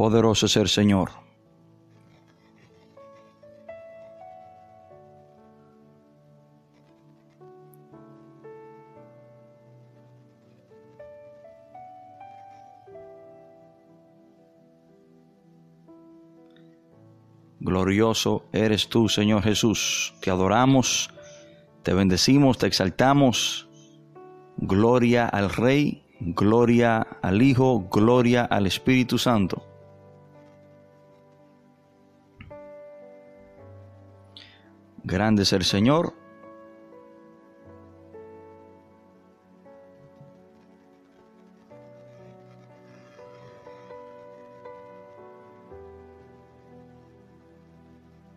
Poderoso es el Señor. Glorioso eres tú, Señor Jesús. Te adoramos, te bendecimos, te exaltamos. Gloria al Rey, gloria al Hijo, gloria al Espíritu Santo. Grande es el Señor.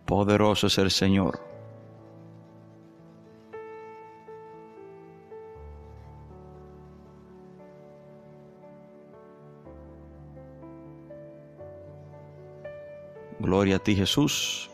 Poderoso es el Señor. Gloria a ti Jesús.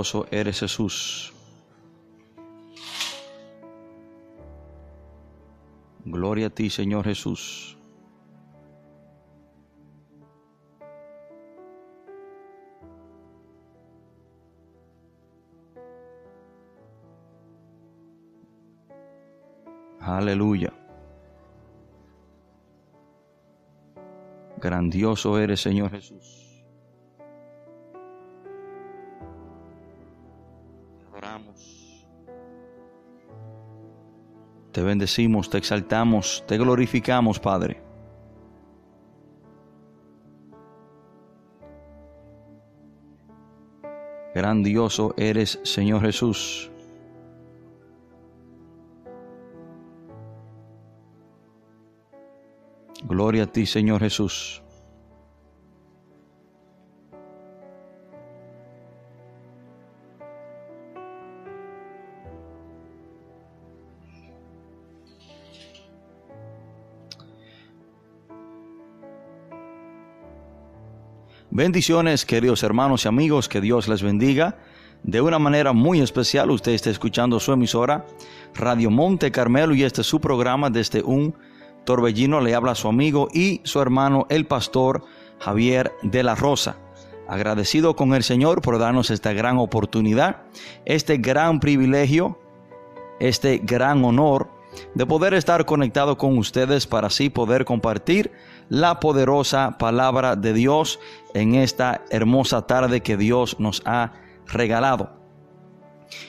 Poderoso eres Jesús. Gloria a ti, Señor Jesús. Aleluya. Grandioso eres, Señor Jesús. Te bendecimos, te exaltamos, te glorificamos, Padre. Grandioso eres, Señor Jesús. Gloria a ti, Señor Jesús. Bendiciones, queridos hermanos y amigos, que Dios les bendiga. De una manera muy especial, usted está escuchando su emisora, Radio Monte Carmelo, y este es su programa desde un torbellino. Le habla su amigo y su hermano, el pastor Javier de la Rosa. Agradecido con el Señor por darnos esta gran oportunidad, este gran privilegio, este gran honor de poder estar conectado con ustedes para así poder compartir la poderosa palabra de Dios en esta hermosa tarde que Dios nos ha regalado.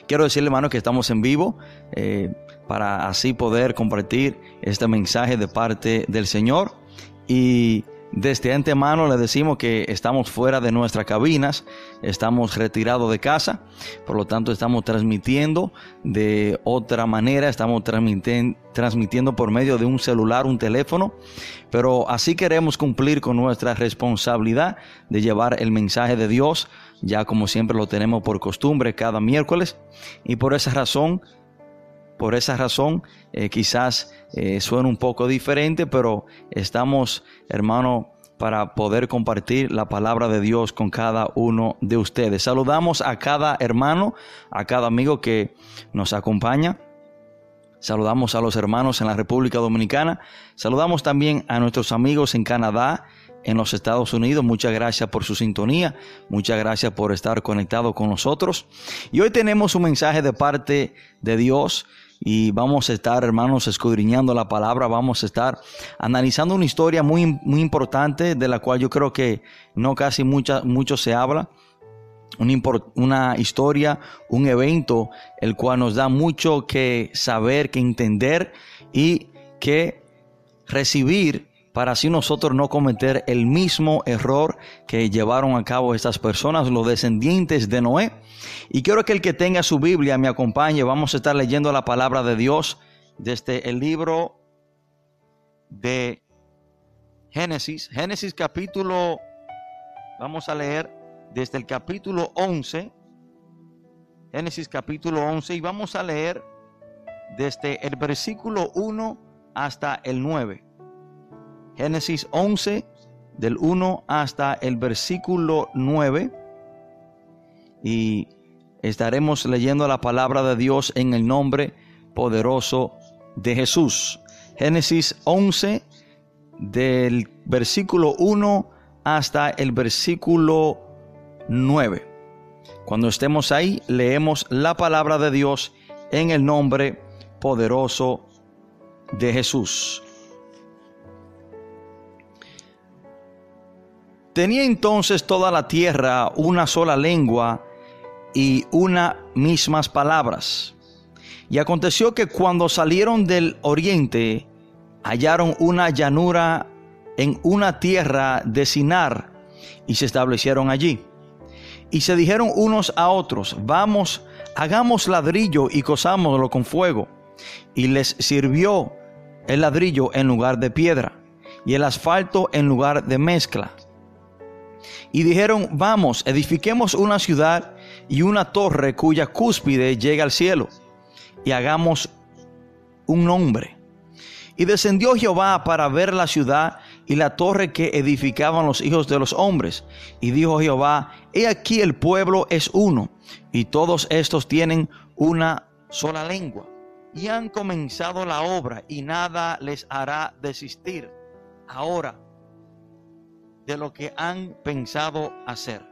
Quiero decirle, hermano, que estamos en vivo eh, para así poder compartir este mensaje de parte del Señor. Y Desde antemano le decimos que estamos fuera de nuestras cabinas, estamos retirados de casa, por lo tanto estamos transmitiendo de otra manera, estamos transmitiendo por medio de un celular, un teléfono, pero así queremos cumplir con nuestra responsabilidad de llevar el mensaje de Dios, ya como siempre lo tenemos por costumbre cada miércoles, y por esa razón por esa razón, eh, quizás eh, un poco diferente, pero estamos, hermano, para poder compartir la palabra de Dios con cada uno de ustedes. Saludamos a cada hermano, a cada amigo que nos acompaña. Saludamos a los hermanos en la República Dominicana. Saludamos también a nuestros amigos en Canadá, en los Estados Unidos. Muchas gracias por su sintonía. Muchas gracias por estar conectado con nosotros. Y hoy tenemos un mensaje de parte de Dios y vamos a estar, hermanos, escudriñando la palabra, vamos a estar analizando una historia muy, muy importante de la cual yo creo que no casi mucha, mucho se habla. Una, una historia, un evento, el cual nos da mucho que saber, que entender y que recibir para así nosotros no cometer el mismo error que llevaron a cabo estas personas, los descendientes de Noé. Y quiero que el que tenga su Biblia me acompañe. Vamos a estar leyendo la palabra de Dios desde el libro de Génesis. Génesis capítulo, vamos a leer desde el capítulo 11. Génesis capítulo 11 y vamos a leer desde el versículo 1 hasta el 9. Génesis 11, del 1 hasta el versículo 9. Y estaremos leyendo la palabra de Dios en el nombre poderoso de Jesús. Génesis 11, del versículo 1 hasta el versículo 9. Cuando estemos ahí, leemos la palabra de Dios en el nombre poderoso de Jesús. Tenía entonces toda la tierra una sola lengua y una mismas palabras. Y aconteció que cuando salieron del oriente, hallaron una llanura en una tierra de Sinar y se establecieron allí. Y se dijeron unos a otros, vamos, hagamos ladrillo y cosámoslo con fuego. Y les sirvió el ladrillo en lugar de piedra y el asfalto en lugar de mezcla y dijeron, vamos, edifiquemos una ciudad y una torre cuya cúspide llega al cielo, y hagamos un nombre. Y descendió Jehová para ver la ciudad y la torre que edificaban los hijos de los hombres. Y dijo Jehová, he aquí el pueblo es uno, y todos estos tienen una sola lengua. Y han comenzado la obra, y nada les hará desistir. Ahora, de lo que han pensado hacer.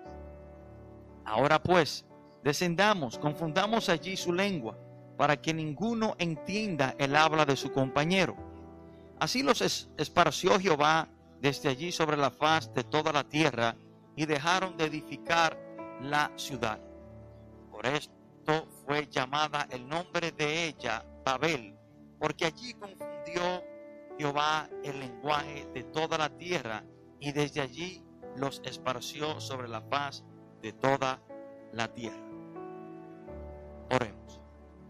Ahora pues, descendamos, confundamos allí su lengua, para que ninguno entienda el habla de su compañero. Así los esparció Jehová desde allí sobre la faz de toda la tierra, y dejaron de edificar la ciudad. Por esto fue llamada el nombre de ella Babel, porque allí confundió Jehová el lenguaje de toda la tierra y desde allí los esparció sobre la paz de toda la tierra. Oremos.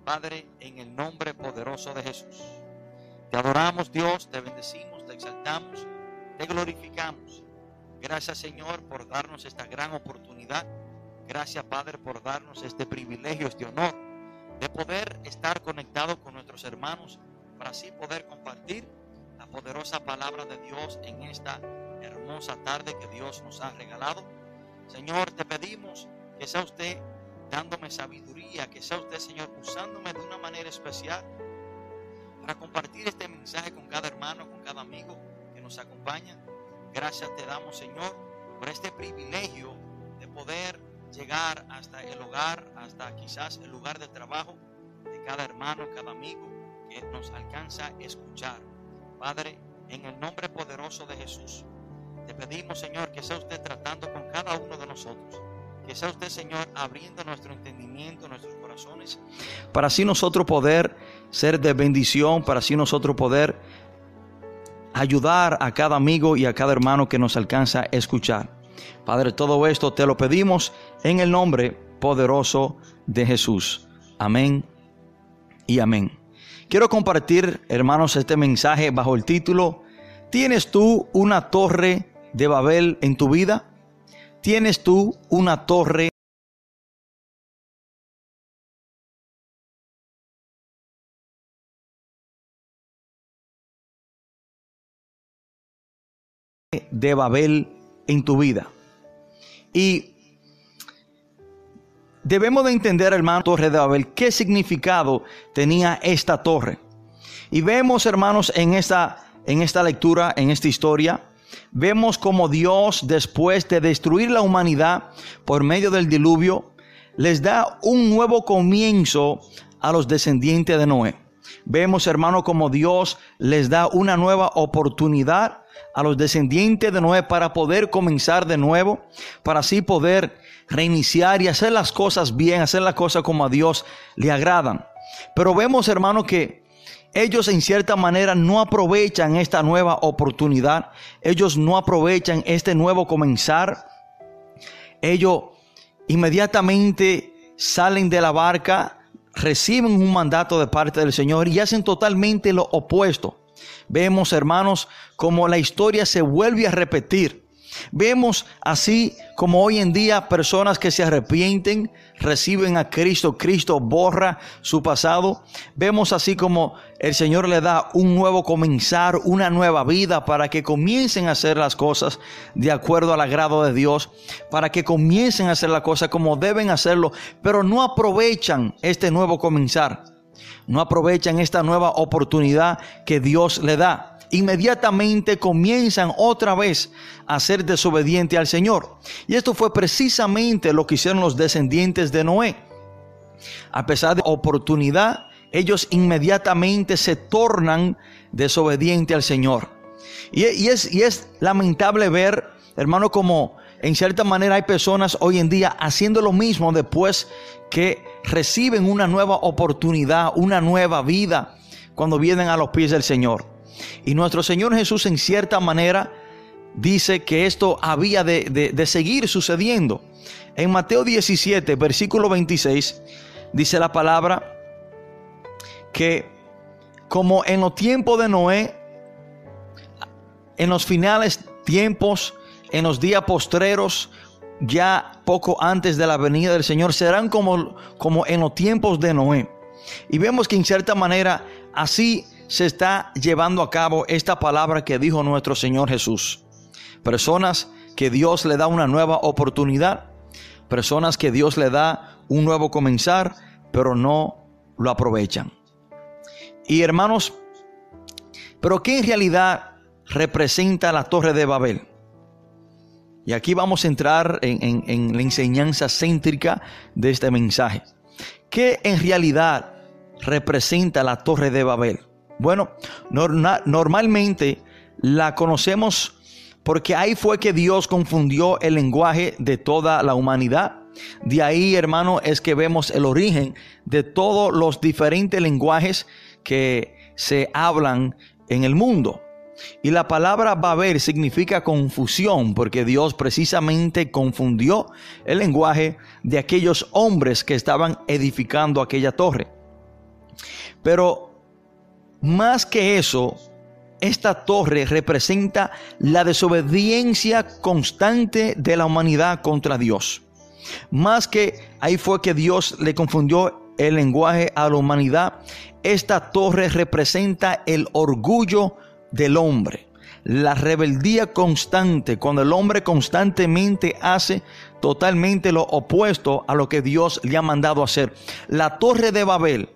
Padre, en el nombre poderoso de Jesús, te adoramos Dios, te bendecimos, te exaltamos, te glorificamos. Gracias Señor por darnos esta gran oportunidad. Gracias Padre por darnos este privilegio, este honor de poder estar conectado con nuestros hermanos para así poder compartir la poderosa palabra de Dios en esta hermosa tarde que Dios nos ha regalado. Señor, te pedimos que sea usted dándome sabiduría, que sea usted, Señor, usándome de una manera especial para compartir este mensaje con cada hermano, con cada amigo que nos acompaña. Gracias te damos, Señor, por este privilegio de poder llegar hasta el hogar, hasta quizás el lugar de trabajo de cada hermano, cada amigo que nos alcanza a escuchar. Padre, en el nombre poderoso de Jesús, te pedimos, Señor, que sea usted tratando con cada uno de nosotros. Que sea usted, Señor, abriendo nuestro entendimiento, nuestros corazones. Para así nosotros poder ser de bendición, para así nosotros poder ayudar a cada amigo y a cada hermano que nos alcanza a escuchar. Padre, todo esto te lo pedimos en el nombre poderoso de Jesús. Amén y amén. Quiero compartir, hermanos, este mensaje bajo el título, ¿tienes tú una torre de Babel en tu vida? ¿Tienes tú una torre de Babel en tu vida? Y debemos de entender, hermano, Torre de Babel, qué significado tenía esta torre. Y vemos, hermanos, en esta, en esta lectura, en esta historia, vemos como Dios, después de destruir la humanidad por medio del diluvio, les da un nuevo comienzo a los descendientes de Noé. Vemos, hermano, como Dios les da una nueva oportunidad a los descendientes de Noé para poder comenzar de nuevo, para así poder reiniciar y hacer las cosas bien, hacer las cosas como a Dios le agradan. Pero vemos, hermano, que ellos en cierta manera no aprovechan esta nueva oportunidad, ellos no aprovechan este nuevo comenzar. Ellos inmediatamente salen de la barca, reciben un mandato de parte del Señor y hacen totalmente lo opuesto. Vemos, hermanos, como la historia se vuelve a repetir. Vemos así como hoy en día personas que se arrepienten, reciben a Cristo, Cristo borra su pasado. Vemos así como el Señor le da un nuevo comenzar, una nueva vida para que comiencen a hacer las cosas de acuerdo al agrado de Dios, para que comiencen a hacer las cosas como deben hacerlo, pero no aprovechan este nuevo comenzar. No aprovechan esta nueva oportunidad que Dios le da inmediatamente comienzan otra vez a ser desobedientes al Señor. Y esto fue precisamente lo que hicieron los descendientes de Noé. A pesar de oportunidad, ellos inmediatamente se tornan desobedientes al Señor. Y, es, y es lamentable ver, hermano, como en cierta manera hay personas hoy en día haciendo lo mismo después que reciben una nueva oportunidad, una nueva vida cuando vienen a los pies del Señor. Y nuestro Señor Jesús en cierta manera dice que esto había de, seguir sucediendo. En Mateo 17, versículo 26, dice la palabra que como en los tiempos de Noé, en los finales tiempos, en los días postreros, ya poco antes de la venida del Señor, serán como, como en los tiempos de Noé. Y vemos que en cierta manera así se está llevando a cabo esta palabra que dijo nuestro Señor Jesús. Personas que Dios le da una nueva oportunidad, personas que Dios le da un nuevo comenzar, pero no lo aprovechan. Y hermanos, pero ¿qué en realidad representa la torre de Babel? Y aquí vamos a entrar en, la enseñanza céntrica de este mensaje. ¿Qué en realidad representa la torre de Babel? Bueno, normalmente la conocemos porque ahí fue que Dios confundió el lenguaje de toda la humanidad. De ahí, hermano, es que vemos el origen de todos los diferentes lenguajes que se hablan en el mundo. Y la palabra Babel significa confusión, porque Dios precisamente confundió el lenguaje de aquellos hombres que estaban edificando aquella torre. Pero más que eso, esta torre representa la desobediencia constante de la humanidad contra Dios. Más que ahí fue que Dios le confundió el lenguaje a la humanidad, esta torre representa el orgullo del hombre, la rebeldía constante, cuando el hombre constantemente hace totalmente lo opuesto a lo que Dios le ha mandado hacer. La torre de Babel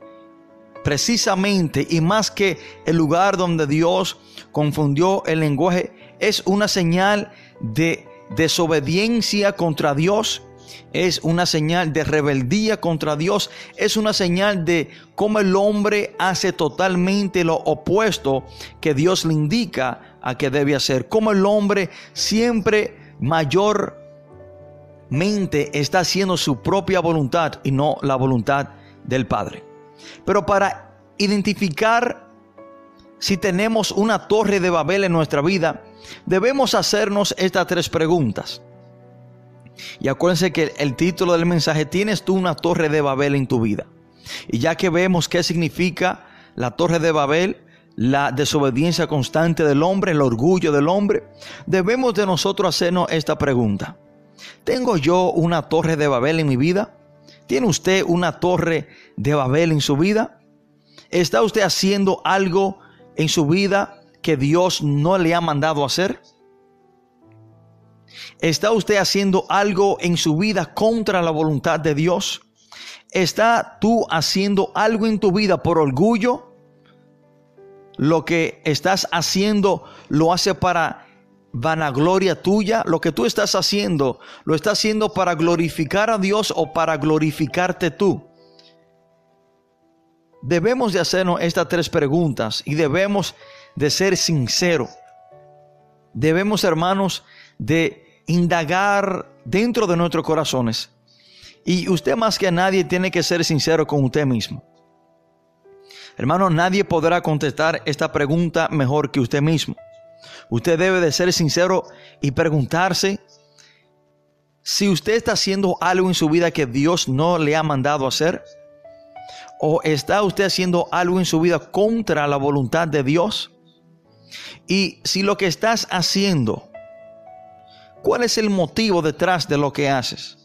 precisamente y más que el lugar donde Dios confundió el lenguaje, es una señal de desobediencia contra Dios, es una señal de rebeldía contra Dios, es una señal de cómo el hombre hace totalmente lo opuesto que Dios le indica a que debe hacer, cómo el hombre siempre mayormente está haciendo su propia voluntad y no la voluntad del Padre. Pero para identificar si tenemos una torre de Babel en nuestra vida, debemos hacernos estas tres preguntas. Y acuérdense que el título del mensaje, ¿tienes tú una torre de Babel en tu vida? Y ya que vemos qué significa la torre de Babel, la desobediencia constante del hombre, el orgullo del hombre, debemos de nosotros hacernos esta pregunta. ¿Tengo yo una torre de Babel en mi vida? ¿Tiene usted una torre de Babel en su vida? ¿Está usted haciendo algo en su vida que Dios no le ha mandado hacer? ¿Está usted haciendo algo en su vida contra la voluntad de Dios? ¿Está tú haciendo algo en tu vida por orgullo? Lo que estás haciendo lo hace para vanagloria tuya. Lo que tú estás haciendo lo estás haciendo para glorificar a Dios o para glorificarte tú. Debemos de hacernos estas tres preguntas y debemos de ser sinceros. Debemos, hermanos, de indagar dentro de nuestros corazones. Y usted más que nadie tiene que ser sincero con usted mismo. Hermano, nadie podrá contestar esta pregunta mejor que usted mismo. Usted debe de ser sincero y preguntarse si usted está haciendo algo en su vida que Dios no le ha mandado hacer. ¿O está usted haciendo algo en su vida contra la voluntad de Dios? Y si lo que estás haciendo, ¿cuál es el motivo detrás de lo que haces?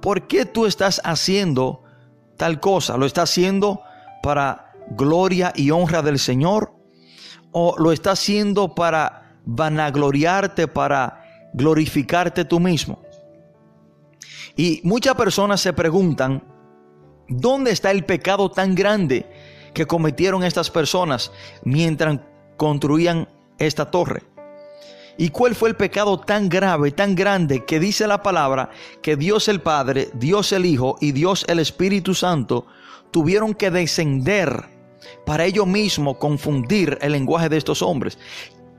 ¿Por qué tú estás haciendo tal cosa? ¿Lo estás haciendo para gloria y honra del Señor? ¿O lo estás haciendo para vanagloriarte, para glorificarte tú mismo? Y muchas personas se preguntan, ¿dónde está el pecado tan grande que cometieron estas personas mientras construían esta torre? ¿Y cuál fue el pecado tan grave, tan grande que dice la palabra que Dios el Padre, Dios el Hijo y Dios el Espíritu Santo tuvieron que descender para ellos mismos confundir el lenguaje de estos hombres?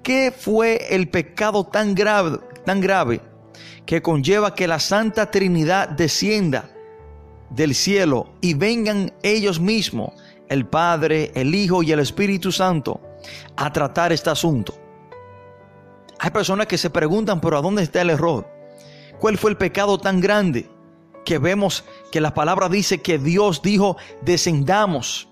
¿Qué fue el pecado tan grave, tan grave que conlleva que la Santa Trinidad descienda del cielo y vengan ellos mismos, el Padre, el Hijo y el Espíritu Santo, a tratar este asunto? Hay personas que se preguntan, pero ¿a dónde está el error? ¿Cuál fue el pecado tan grande que vemos que la palabra dice que Dios dijo, descendamos?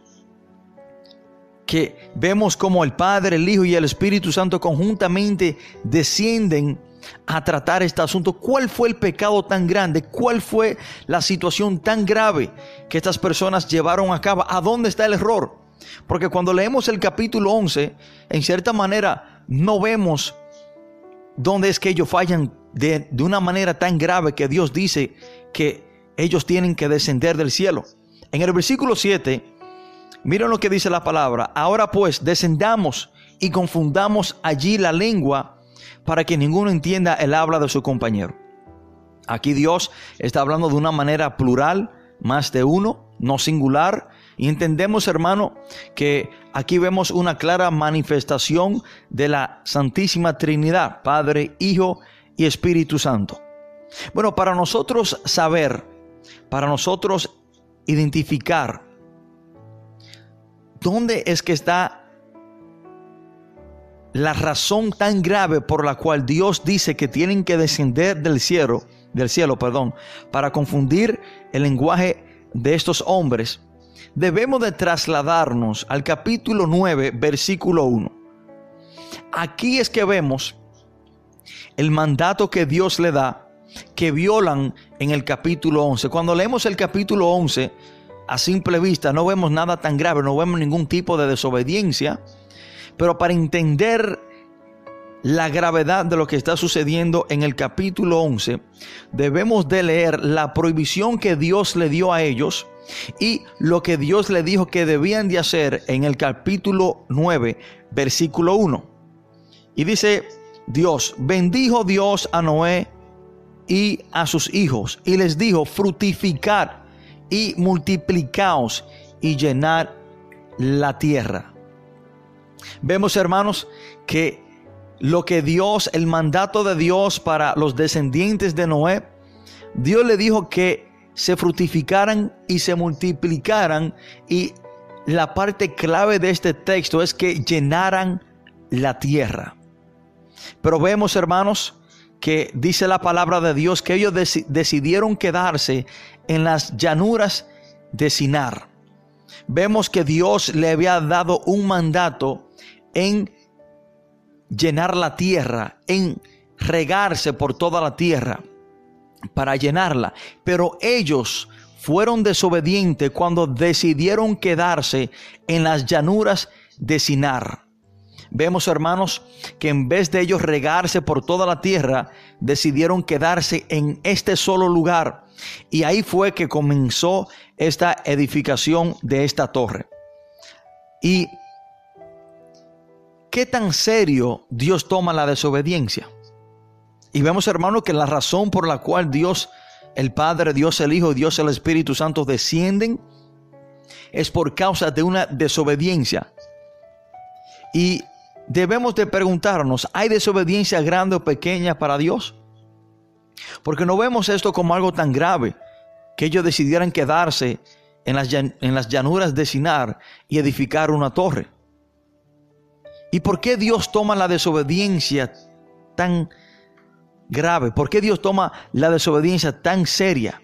Que vemos como el Padre, el Hijo y el Espíritu Santo conjuntamente descienden a tratar este asunto. ¿Cuál fue el pecado tan grande? ¿Cuál fue la situación tan grave que estas personas llevaron a cabo? ¿A dónde está el error? Porque cuando leemos el capítulo 11, en cierta manera no vemos ¿Dónde es que ellos fallan de, una manera tan grave que Dios dice que ellos tienen que descender del cielo? En el versículo 7, miren lo que dice la palabra. Ahora pues, descendamos y confundamos allí la lengua para que ninguno entienda el habla de su compañero. Aquí Dios está hablando de una manera plural, más de uno, no singular. Y entendemos, hermano, que aquí vemos una clara manifestación de la Santísima Trinidad, Padre, Hijo y Espíritu Santo. Bueno, para nosotros saber, para nosotros identificar dónde es que está la razón tan grave por la cual Dios dice que tienen que descender del cielo, del cielo, perdón, para confundir el lenguaje de estos hombres, debemos de trasladarnos al capítulo 9, versículo 1. Aquí es que vemos el mandato que Dios le da, que violan en el capítulo 11. Cuando leemos el capítulo 11, a simple vista no vemos nada tan grave, no vemos ningún tipo de desobediencia, pero para entender la gravedad de lo que está sucediendo en el capítulo 11, debemos de leer la prohibición que Dios le dio a ellos y lo que Dios le dijo que debían de hacer en el capítulo 9, versículo 1. Y dice Dios, bendijo Dios a Noé y a sus hijos y les dijo, frutificar y multiplicaos y llenar la tierra. Vemos hermanos que lo que Dios, el mandato de Dios para los descendientes de Noé, Dios le dijo que se fructificaran y se multiplicaran y la parte clave de este texto es que llenaran la tierra. Pero vemos, hermanos, que dice la palabra de Dios que ellos decidieron quedarse en las llanuras de Sinar. Vemos que Dios le había dado un mandato en llenar la tierra, en regarse por toda la tierra para llenarla. Pero ellos fueron desobedientes cuando decidieron quedarse en las llanuras de Sinar. Vemos, hermanos, que en vez de ellos regarse por toda la tierra, decidieron quedarse en este solo lugar. Y ahí fue que comenzó esta edificación de esta torre. Y qué tan serio Dios toma la desobediencia. Y vemos, hermano, que la razón por la cual Dios el Padre, Dios el Hijo, Dios el Espíritu Santo descienden, es por causa de una desobediencia. Y debemos de preguntarnos, ¿hay desobediencia grande o pequeña para Dios? Porque no vemos esto como algo tan grave que ellos decidieran quedarse en las, en las llanuras de Sinar y edificar una torre. ¿Y por qué Dios toma la desobediencia tan grave? ¿Por qué Dios toma la desobediencia tan seria?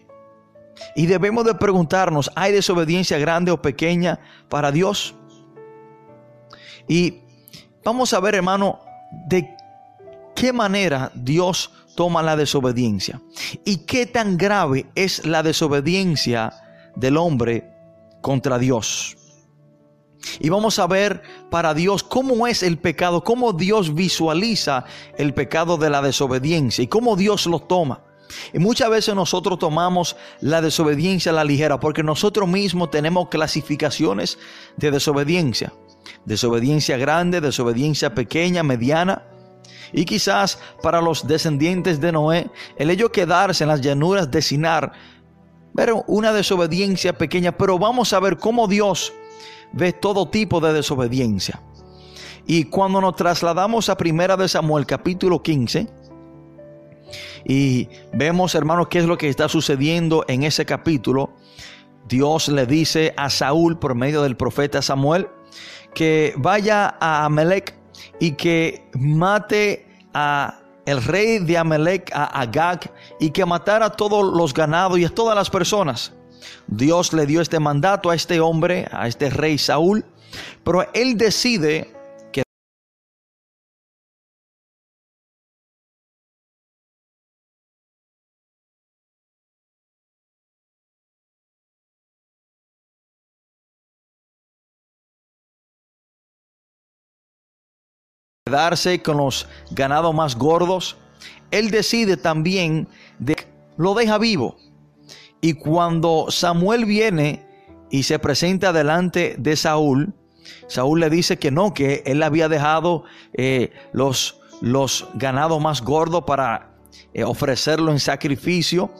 Y debemos de preguntarnos, ¿hay desobediencia grande o pequeña para Dios? Y vamos a ver, hermano, de qué manera Dios toma la desobediencia y qué tan grave es la desobediencia del hombre contra Dios. Y vamos a ver para Dios cómo es el pecado, cómo Dios visualiza el pecado de la desobediencia y cómo Dios lo toma. Y muchas veces nosotros tomamos la desobediencia a la ligera porque nosotros mismos tenemos clasificaciones de desobediencia. Desobediencia grande, desobediencia pequeña, mediana. Y quizás para los descendientes de Noé, el ello quedarse en las llanuras de Sinar, pero una desobediencia pequeña. Pero vamos a ver cómo Dios ve todo tipo de desobediencia. Y cuando nos trasladamos a Primera de Samuel capítulo 15 y vemos, hermanos, qué es lo que está sucediendo en ese capítulo, Dios le dice a Saúl por medio del profeta Samuel que vaya a Amalek y que mate a el rey de Amalek, a Agag, y que matara a todos los ganados y a todas las personas. Dios le dio este mandato a este hombre, a este rey Saúl, pero él decide con los ganados más gordos, él decide también de lo deja vivo. Y cuando Samuel viene y se presenta delante de Saúl, Saúl le dice que no, que él había dejado eh, los, los ganados más gordos para eh, ofrecerlo en sacrificio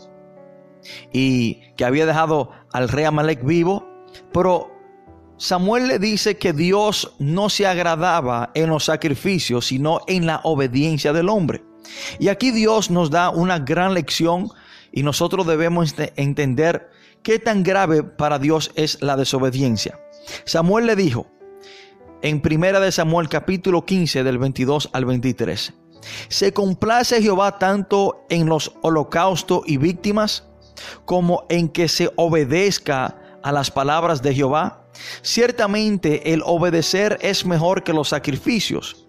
y que había dejado al rey Amalek vivo. Pero Samuel le dice que Dios no se agradaba en los sacrificios, sino en la obediencia del hombre. Y aquí Dios nos da una gran lección y nosotros debemos entender qué tan grave para Dios es la desobediencia. Samuel le dijo en primera de Samuel capítulo 15 del 22 al 23. ¿Se complace Jehová tanto en los holocaustos y víctimas como en que se obedezca a las palabras de Jehová? Ciertamente el obedecer es mejor que los sacrificios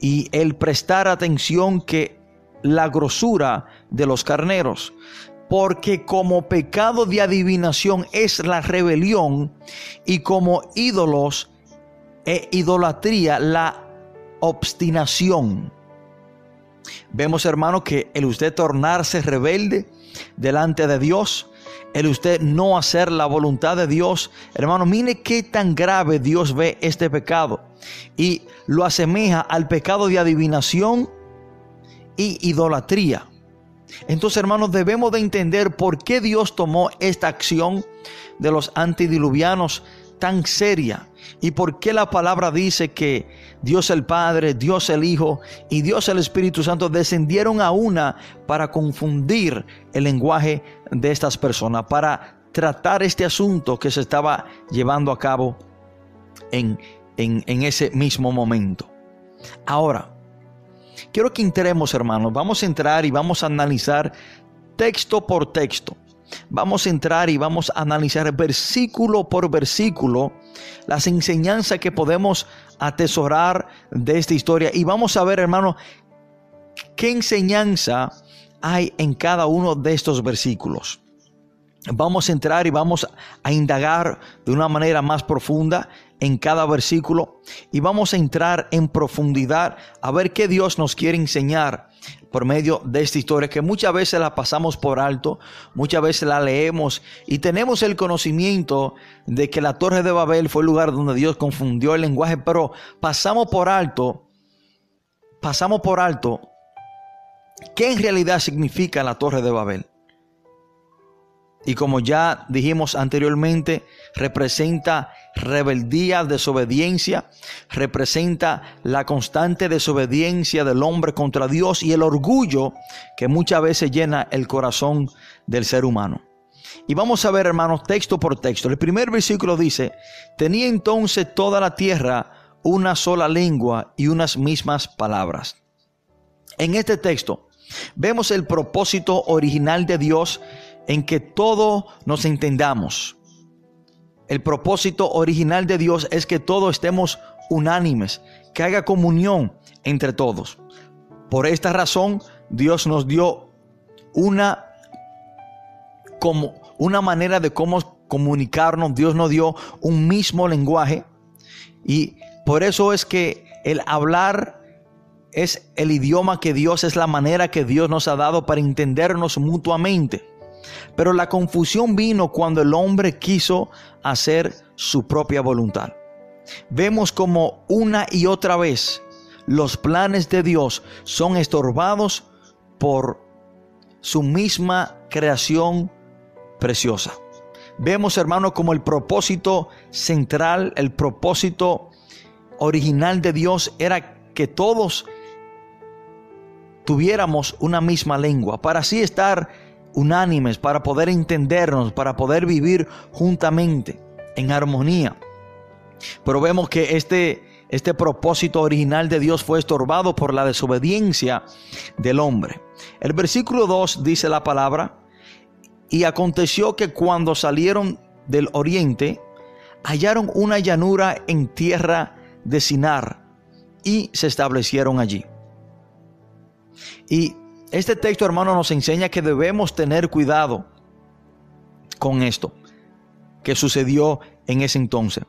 y el prestar atención que la grosura de los carneros. Porque como pecado de adivinación es la rebelión y como ídolos e idolatría la obstinación. Vemos hermano que el usted tornarse rebelde delante de Dios, el usted no hacer la voluntad de Dios, hermano, mire qué tan grave Dios ve este pecado y lo asemeja al pecado de adivinación y idolatría. Entonces, hermanos, debemos de entender por qué Dios tomó esta acción de los antidiluvianos tan seria y por qué la palabra dice que Dios el Padre, Dios el Hijo y Dios el Espíritu Santo descendieron a una para confundir el lenguaje de estas personas, para tratar este asunto que se estaba llevando a cabo en, en, ese mismo momento. Ahora, quiero que entremos, hermanos. Vamos a entrar y vamos a analizar texto por texto. Vamos a entrar y vamos a analizar versículo por versículo las enseñanzas que podemos atesorar de esta historia. Y vamos a ver, hermano, qué enseñanza hay en cada uno de estos versículos. Vamos a entrar y vamos a indagar de una manera más profunda en cada versículo y vamos a entrar en profundidad a ver qué Dios nos quiere enseñar por medio de esta historia que muchas veces la pasamos por alto, muchas veces la leemos y tenemos el conocimiento de que la torre de Babel fue el lugar donde Dios confundió el lenguaje, pero pasamos por alto, pasamos por alto qué en realidad significa la torre de Babel. Y como ya dijimos anteriormente, representa rebeldía, desobediencia, representa la constante desobediencia del hombre contra Dios y el orgullo que muchas veces llena el corazón del ser humano. Y vamos a ver, hermanos, texto por texto. El primer versículo dice, tenía entonces toda la tierra una sola lengua y unas mismas palabras. En este texto vemos el propósito original de Dios en que todo nos entendamos el propósito original de Dios es que todos estemos unánimes, que haya comunión entre todos. Por esta razón, Dios nos dio una, como, una manera de cómo comunicarnos. Dios nos dio un mismo lenguaje. Y por eso es que el hablar es el idioma que Dios, es la manera que Dios nos ha dado para entendernos mutuamente. Pero la confusión vino cuando el hombre quiso hacer su propia voluntad. Vemos como una y otra vez los planes de Dios son estorbados por su misma creación preciosa. Vemos, hermano, como el propósito central, el propósito original de Dios era que todos tuviéramos una misma lengua, para así estar unánimes, para poder entendernos, para poder vivir juntamente en armonía. Pero vemos que este, este propósito original de Dios fue estorbado por la desobediencia del hombre. El versículo 2 dice la palabra, y aconteció que cuando salieron del oriente, hallaron una llanura en tierra de Sinar y se establecieron allí. Y este texto, hermano, nos enseña que debemos tener cuidado con esto que sucedió en ese entonces.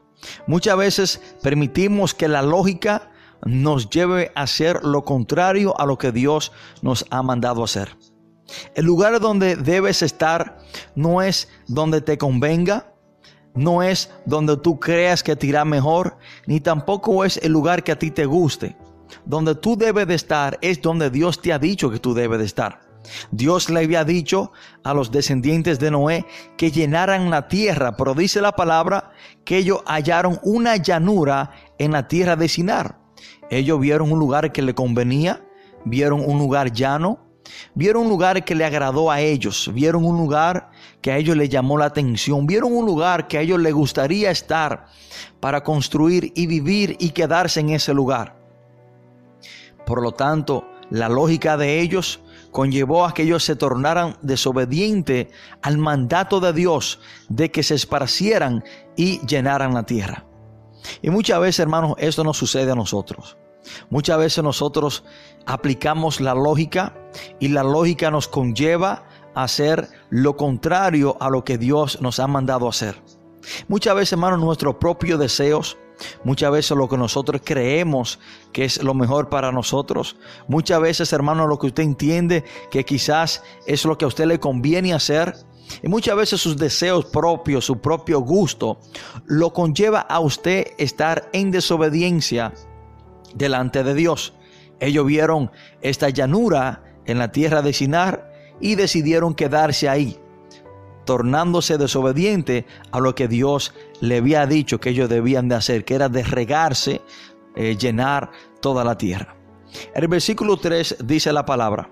Muchas veces permitimos que la lógica nos lleve a hacer lo contrario a lo que Dios nos ha mandado hacer. El lugar donde debes estar no es donde te convenga, no es donde tú creas que te irá mejor, ni tampoco es el lugar que a ti te guste. Donde tú debes de estar es donde Dios te ha dicho que tú debes de estar. Dios le había dicho a los descendientes de Noé que llenaran la tierra, pero dice la palabra que ellos hallaron una llanura en la tierra de Sinar. Ellos vieron un lugar que le convenía, vieron un lugar llano, vieron un lugar que le agradó a ellos, vieron un lugar que a ellos les llamó la atención, vieron un lugar que a ellos les gustaría estar para construir y vivir y quedarse en ese lugar. Por lo tanto, la lógica de ellos conllevó a que ellos se tornaran desobedientes al mandato de Dios de que se esparcieran y llenaran la tierra. Y muchas veces, hermanos, esto no sucede a nosotros. Muchas veces nosotros aplicamos la lógica y la lógica nos conlleva a hacer lo contrario a lo que Dios nos ha mandado hacer. Muchas veces, hermanos, nuestros propios deseos, Muchas veces lo que nosotros creemos que es lo mejor para nosotros. Muchas veces, hermano, lo que usted entiende que quizás es lo que a usted le conviene hacer. Y muchas veces sus deseos propios, su propio gusto, lo conlleva a usted estar en desobediencia delante de Dios. Ellos vieron esta llanura en la tierra de Sinar y decidieron quedarse ahí tornándose desobediente a lo que Dios le había dicho que ellos debían de hacer, que era de regarse, eh, llenar toda la tierra. El versículo 3 dice la palabra,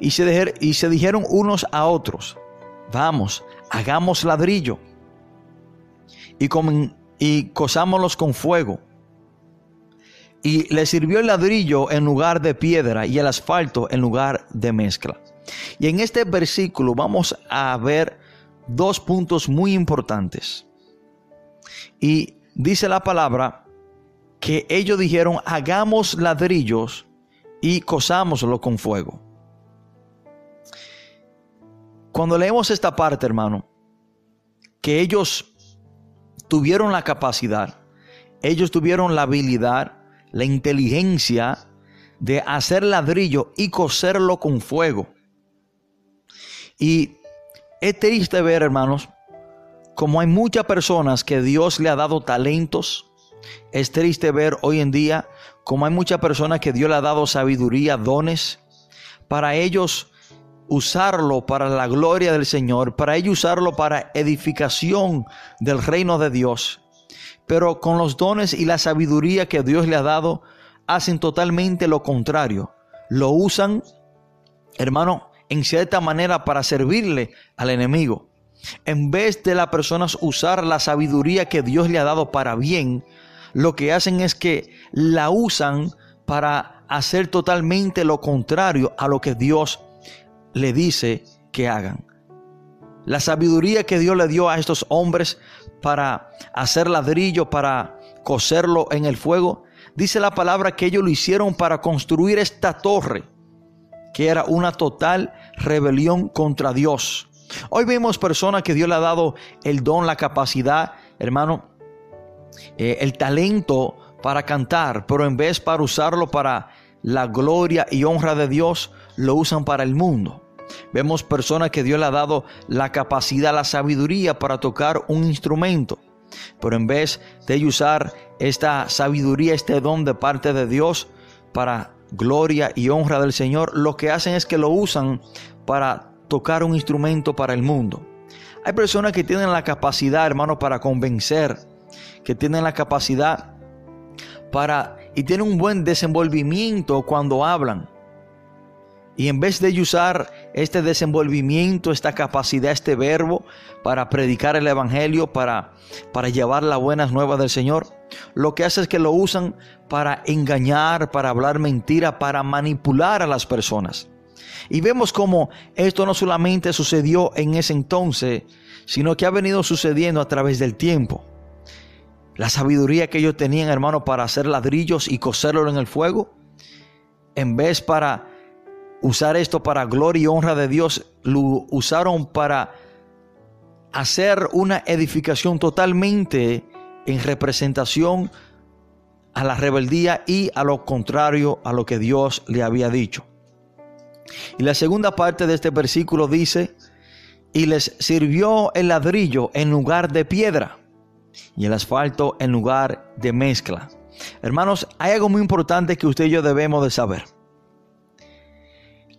y se, y se dijeron unos a otros, vamos, hagamos ladrillo y y cosámoslos con fuego. Y le sirvió el ladrillo en lugar de piedra y el asfalto en lugar de mezcla. Y en este versículo vamos a ver dos puntos muy importantes. Y dice la palabra que ellos dijeron, hagamos ladrillos y cosámoslo con fuego. Cuando leemos esta parte, hermano, que ellos tuvieron la capacidad, ellos tuvieron la habilidad, la inteligencia de hacer ladrillo y coserlo con fuego. Y es triste ver, hermanos, como hay muchas personas que Dios le ha dado talentos. Es triste ver hoy en día como hay muchas personas que Dios le ha dado sabiduría, dones, para ellos usarlo para la gloria del Señor, para ellos usarlo para edificación del reino de Dios. Pero con los dones y la sabiduría que Dios le ha dado, hacen totalmente lo contrario. Lo usan, hermano, en cierta manera para servirle al enemigo. En vez de las personas usar la sabiduría que Dios le ha dado para bien, lo que hacen es que la usan para hacer totalmente lo contrario a lo que Dios le dice que hagan. La sabiduría que Dios le dio a estos hombres para hacer ladrillo, para coserlo en el fuego, dice la palabra que ellos lo hicieron para construir esta torre que era una total rebelión contra Dios. Hoy vemos personas que Dios le ha dado el don, la capacidad, hermano, eh, el talento para cantar, pero en vez para usarlo para la gloria y honra de Dios, lo usan para el mundo. Vemos personas que Dios le ha dado la capacidad, la sabiduría para tocar un instrumento. Pero en vez de usar esta sabiduría, este don de parte de Dios para gloria y honra del Señor, lo que hacen es que lo usan para tocar un instrumento para el mundo. Hay personas que tienen la capacidad, hermano, para convencer, que tienen la capacidad para y tienen un buen desenvolvimiento cuando hablan. Y en vez de usar este desenvolvimiento, esta capacidad, este verbo para predicar el Evangelio, para, para llevar las buenas nuevas del Señor, lo que hace es que lo usan para engañar, para hablar mentira, para manipular a las personas. Y vemos cómo esto no solamente sucedió en ese entonces, sino que ha venido sucediendo a través del tiempo. La sabiduría que ellos tenían, hermano, para hacer ladrillos y coserlo en el fuego, en vez para usar esto para gloria y honra de Dios, lo usaron para hacer una edificación totalmente en representación a la rebeldía y a lo contrario a lo que Dios le había dicho. Y la segunda parte de este versículo dice, y les sirvió el ladrillo en lugar de piedra y el asfalto en lugar de mezcla. Hermanos, hay algo muy importante que usted y yo debemos de saber.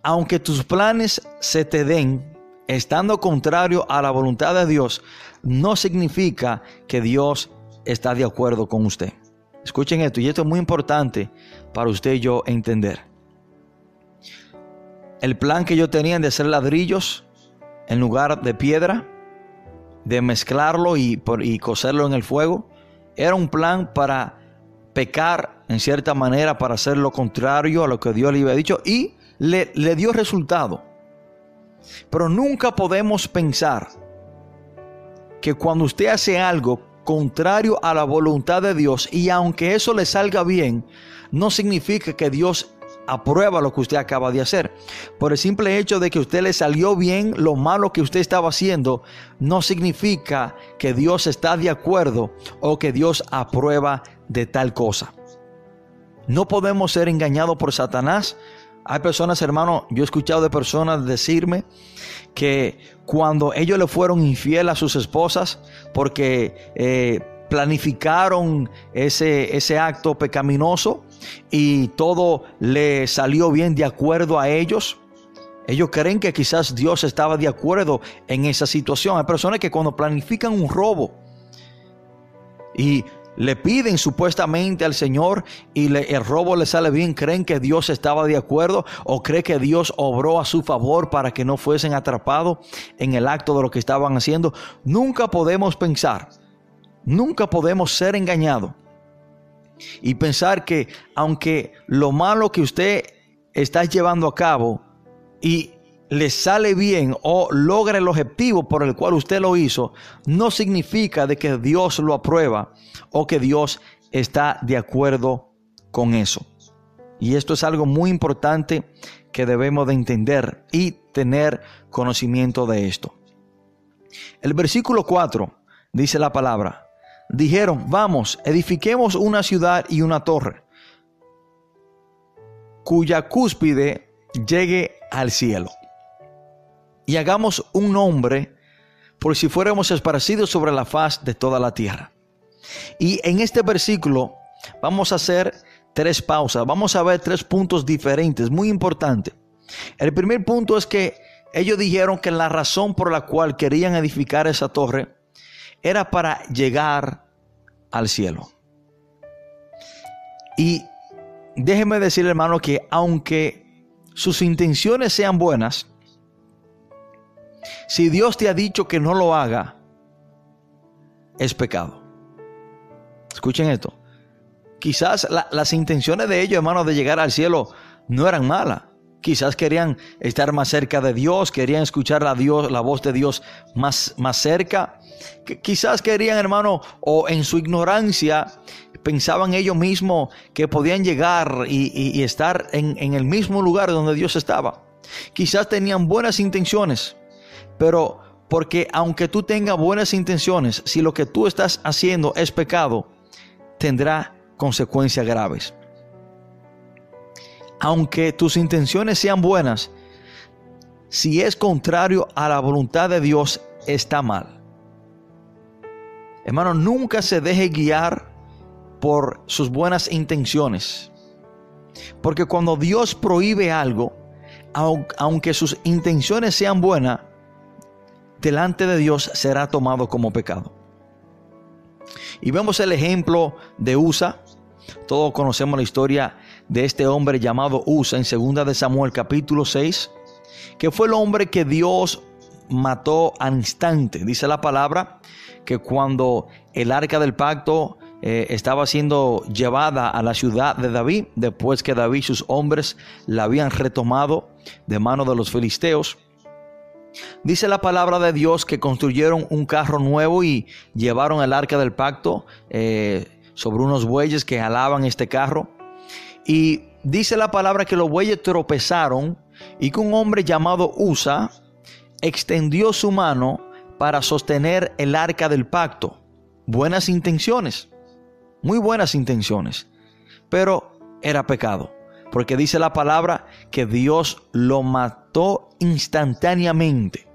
Aunque tus planes se te den estando contrario a la voluntad de Dios, no significa que Dios está de acuerdo con usted. Escuchen esto, y esto es muy importante para usted y yo entender. El plan que yo tenía de hacer ladrillos en lugar de piedra, de mezclarlo y, y coserlo en el fuego, era un plan para pecar en cierta manera, para hacer lo contrario a lo que Dios le había dicho y le, le dio resultado. Pero nunca podemos pensar que cuando usted hace algo contrario a la voluntad de Dios y aunque eso le salga bien, no significa que Dios aprueba lo que usted acaba de hacer. Por el simple hecho de que usted le salió bien lo malo que usted estaba haciendo, no significa que Dios está de acuerdo o que Dios aprueba de tal cosa. No podemos ser engañados por Satanás. Hay personas, hermano, yo he escuchado de personas decirme que cuando ellos le fueron infiel a sus esposas porque eh, planificaron ese, ese acto pecaminoso y todo le salió bien de acuerdo a ellos, ellos creen que quizás Dios estaba de acuerdo en esa situación. Hay personas que cuando planifican un robo y le piden supuestamente al Señor y el robo le sale bien, creen que Dios estaba de acuerdo o cree que Dios obró a su favor para que no fuesen atrapados en el acto de lo que estaban haciendo. Nunca podemos pensar nunca podemos ser engañados y pensar que aunque lo malo que usted está llevando a cabo y le sale bien o logra el objetivo por el cual usted lo hizo, no significa de que Dios lo aprueba o que Dios está de acuerdo con eso. Y esto es algo muy importante que debemos de entender y tener conocimiento de esto. El versículo 4 dice la palabra, dijeron, vamos, edifiquemos una ciudad y una torre, cuya cúspide llegue al cielo. Y hagamos un nombre por si fuéramos esparcidos sobre la faz de toda la tierra. Y en este versículo vamos a hacer tres pausas, vamos a ver tres puntos diferentes, muy importantes. El primer punto es que ellos dijeron que la razón por la cual querían edificar esa torre era para llegar al cielo. Y déjeme decir, hermano, que aunque sus intenciones sean buenas, si Dios te ha dicho que no lo haga, es pecado. Escuchen esto. Quizás las intenciones de ellos, hermano, de llegar al cielo no eran malas. Quizás querían estar más cerca de Dios, querían escuchar la, Dios, la voz de Dios más, más cerca. Quizás querían, hermano, o en su ignorancia, pensaban ellos mismos que podían llegar y, estar en, en el mismo lugar donde Dios estaba. Quizás tenían buenas intenciones, pero porque aunque tú tengas buenas intenciones, si lo que tú estás haciendo es pecado, tendrá consecuencias graves aunque tus intenciones sean buenas, si es contrario a la voluntad de Dios, está mal. Hermano, nunca se deje guiar por sus buenas intenciones. Porque cuando Dios prohíbe algo, aunque sus intenciones sean buenas, delante de Dios será tomado como pecado. Y vemos el ejemplo de Usa. Todos conocemos la historia de este hombre llamado Usa en 2 de Samuel capítulo 6, que fue el hombre que Dios mató al instante. Dice la palabra que cuando el arca del pacto eh, estaba siendo llevada a la ciudad de David, después que David y sus hombres la habían retomado de mano de los filisteos, Dice la palabra de Dios que construyeron un carro nuevo y llevaron el arca del pacto eh, sobre unos bueyes que jalaban este carro. Y dice la palabra que los bueyes tropezaron y que un hombre llamado Usa extendió su mano para sostener el arca del pacto. Buenas intenciones, muy buenas intenciones, pero era pecado, porque dice la palabra que Dios lo mató instantáneamente.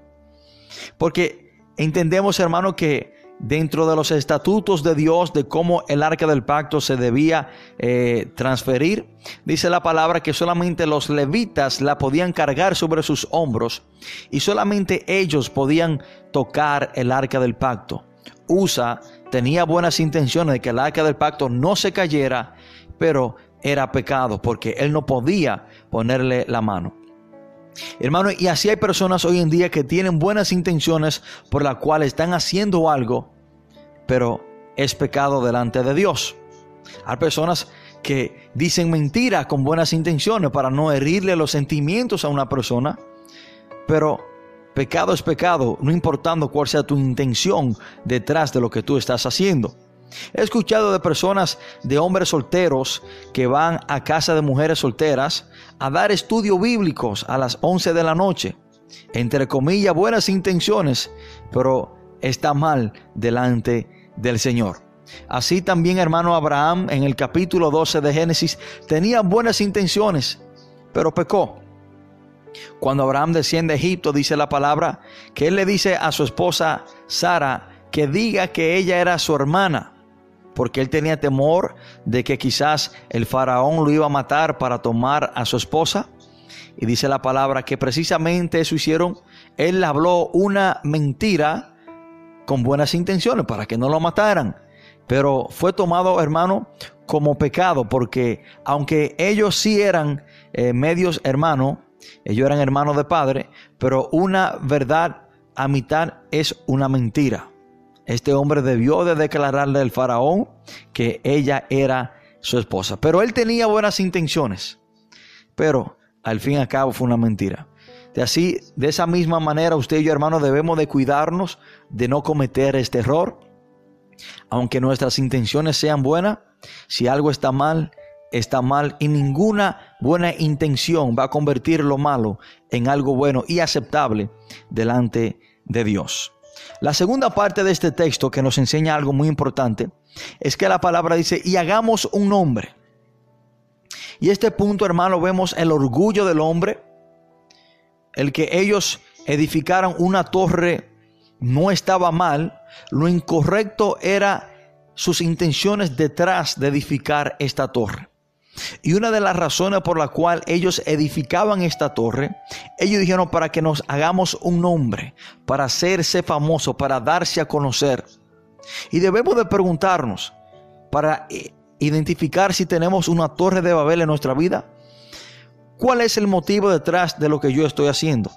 Porque entendemos, hermano, que dentro de los estatutos de Dios de cómo el arca del pacto se debía eh, transferir. Dice la palabra que solamente los levitas la podían cargar sobre sus hombros y solamente ellos podían tocar el arca del pacto. Usa tenía buenas intenciones de que el arca del pacto no se cayera, pero era pecado porque él no podía ponerle la mano. Hermano, y así hay personas hoy en día que tienen buenas intenciones por las cuales están haciendo algo, pero es pecado delante de Dios. Hay personas que dicen mentiras con buenas intenciones para no herirle los sentimientos a una persona, pero pecado es pecado, no importando cuál sea tu intención detrás de lo que tú estás haciendo. He escuchado de personas, de hombres solteros, que van a casa de mujeres solteras a dar estudios bíblicos a las 11 de la noche. Entre comillas, buenas intenciones, pero está mal delante del Señor. Así también, hermano Abraham, en el capítulo 12 de Génesis, tenía buenas intenciones, pero pecó. Cuando Abraham desciende a Egipto, dice la palabra, que él le dice a su esposa Sara que diga que ella era su hermana porque él tenía temor de que quizás el faraón lo iba a matar para tomar a su esposa. Y dice la palabra que precisamente eso hicieron. Él habló una mentira con buenas intenciones para que no lo mataran. Pero fue tomado, hermano, como pecado, porque aunque ellos sí eran eh, medios hermanos, ellos eran hermanos de padre, pero una verdad a mitad es una mentira. Este hombre debió de declararle al faraón que ella era su esposa. Pero él tenía buenas intenciones. Pero al fin y al cabo fue una mentira. De así, de esa misma manera, usted y yo, hermano, debemos de cuidarnos de no cometer este error. Aunque nuestras intenciones sean buenas, si algo está mal, está mal y ninguna buena intención va a convertir lo malo en algo bueno y aceptable delante de Dios. La segunda parte de este texto que nos enseña algo muy importante es que la palabra dice, y hagamos un nombre. Y este punto, hermano, vemos el orgullo del hombre, el que ellos edificaron una torre no estaba mal, lo incorrecto era sus intenciones detrás de edificar esta torre. Y una de las razones por la cual ellos edificaban esta torre, ellos dijeron para que nos hagamos un nombre, para hacerse famoso, para darse a conocer. Y debemos de preguntarnos, para identificar si tenemos una torre de Babel en nuestra vida, ¿cuál es el motivo detrás de lo que yo estoy haciendo?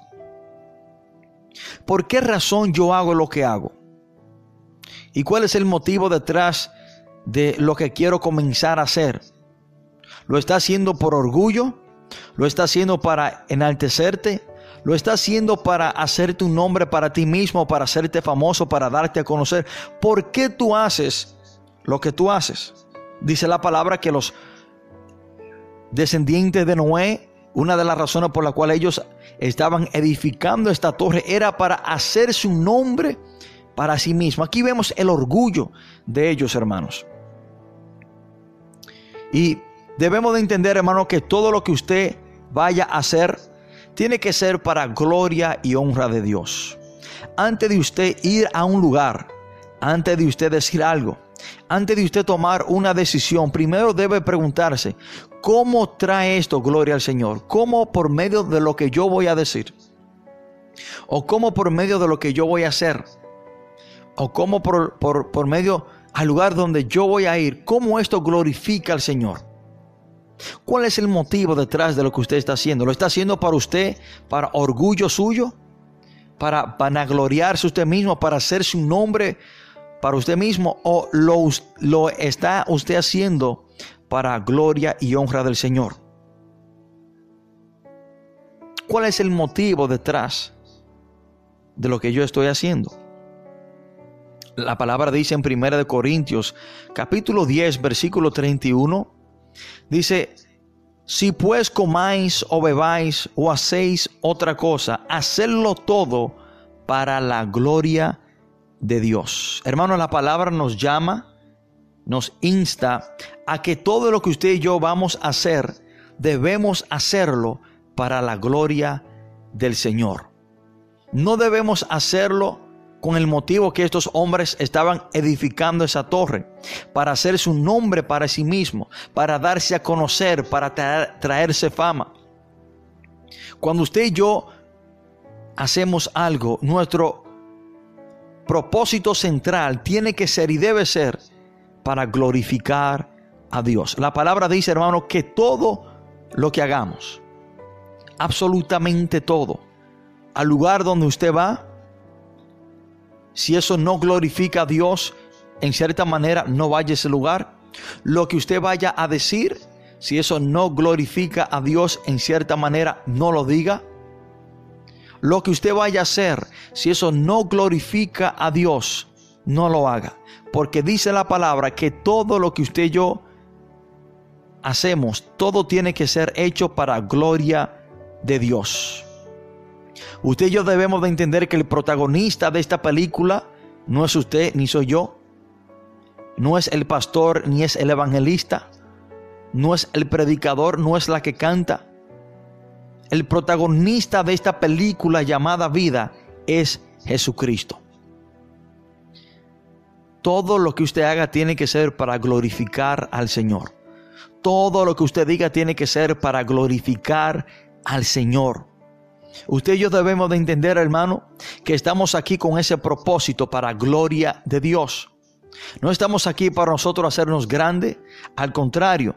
¿Por qué razón yo hago lo que hago? ¿Y cuál es el motivo detrás de lo que quiero comenzar a hacer? ¿Lo está haciendo por orgullo? ¿Lo está haciendo para enaltecerte? ¿Lo está haciendo para hacerte un nombre para ti mismo, para hacerte famoso, para darte a conocer? ¿Por qué tú haces lo que tú haces? Dice la palabra que los descendientes de Noé, una de las razones por la cual ellos estaban edificando esta torre era para hacerse un nombre para sí mismo. Aquí vemos el orgullo de ellos, hermanos. Y debemos de entender, hermano, que todo lo que usted vaya a hacer tiene que ser para gloria y honra de Dios. Antes de usted ir a un lugar, antes de usted decir algo, antes de usted tomar una decisión, primero debe preguntarse, ¿cómo trae esto gloria al Señor? ¿Cómo por medio de lo que yo voy a decir? ¿O cómo por medio de lo que yo voy a hacer? ¿O cómo por, por, medio al lugar donde yo voy a ir? ¿Cómo esto glorifica al Señor? ¿Cuál es el motivo detrás de lo que usted está haciendo? ¿Lo está haciendo para usted, para orgullo suyo? ¿Para vanagloriarse usted mismo, para hacerse un nombre para usted mismo o lo, lo está usted haciendo para gloria y honra del Señor? ¿Cuál es el motivo detrás de lo que yo estoy haciendo? La palabra dice en 1 Corintios capítulo 10 versículo 31 dice si pues comáis o bebáis o hacéis otra cosa, hacedlo todo para la gloria de Dios. Hermano, la palabra nos llama, nos insta a que todo lo que usted y yo vamos a hacer, debemos hacerlo para la gloria del Señor. No debemos hacerlo con el motivo que estos hombres estaban edificando esa torre, para hacerse un nombre para sí mismo, para darse a conocer, para traerse fama. Cuando usted y yo hacemos algo, nuestro propósito central tiene que ser y debe ser para glorificar a Dios. La palabra dice, hermano, que todo lo que hagamos, absolutamente todo, al lugar donde usted va, si eso no glorifica a Dios, en cierta manera no vaya a ese lugar. Lo que usted vaya a decir, si eso no glorifica a Dios, en cierta manera no lo diga lo que usted vaya a hacer, si eso no glorifica a Dios, no lo haga. Porque dice la palabra que todo lo que usted y yo hacemos, todo tiene que ser hecho para gloria de Dios. Usted y yo debemos de entender que el protagonista de esta película no es usted ni soy yo. No es el pastor ni es el evangelista. No es el predicador, no es la que canta el protagonista de esta película llamada vida es Jesucristo. Todo lo que usted haga tiene que ser para glorificar al Señor. Todo lo que usted diga tiene que ser para glorificar al Señor. Usted y yo debemos de entender, hermano, que estamos aquí con ese propósito para gloria de Dios. No estamos aquí para nosotros hacernos grande, al contrario,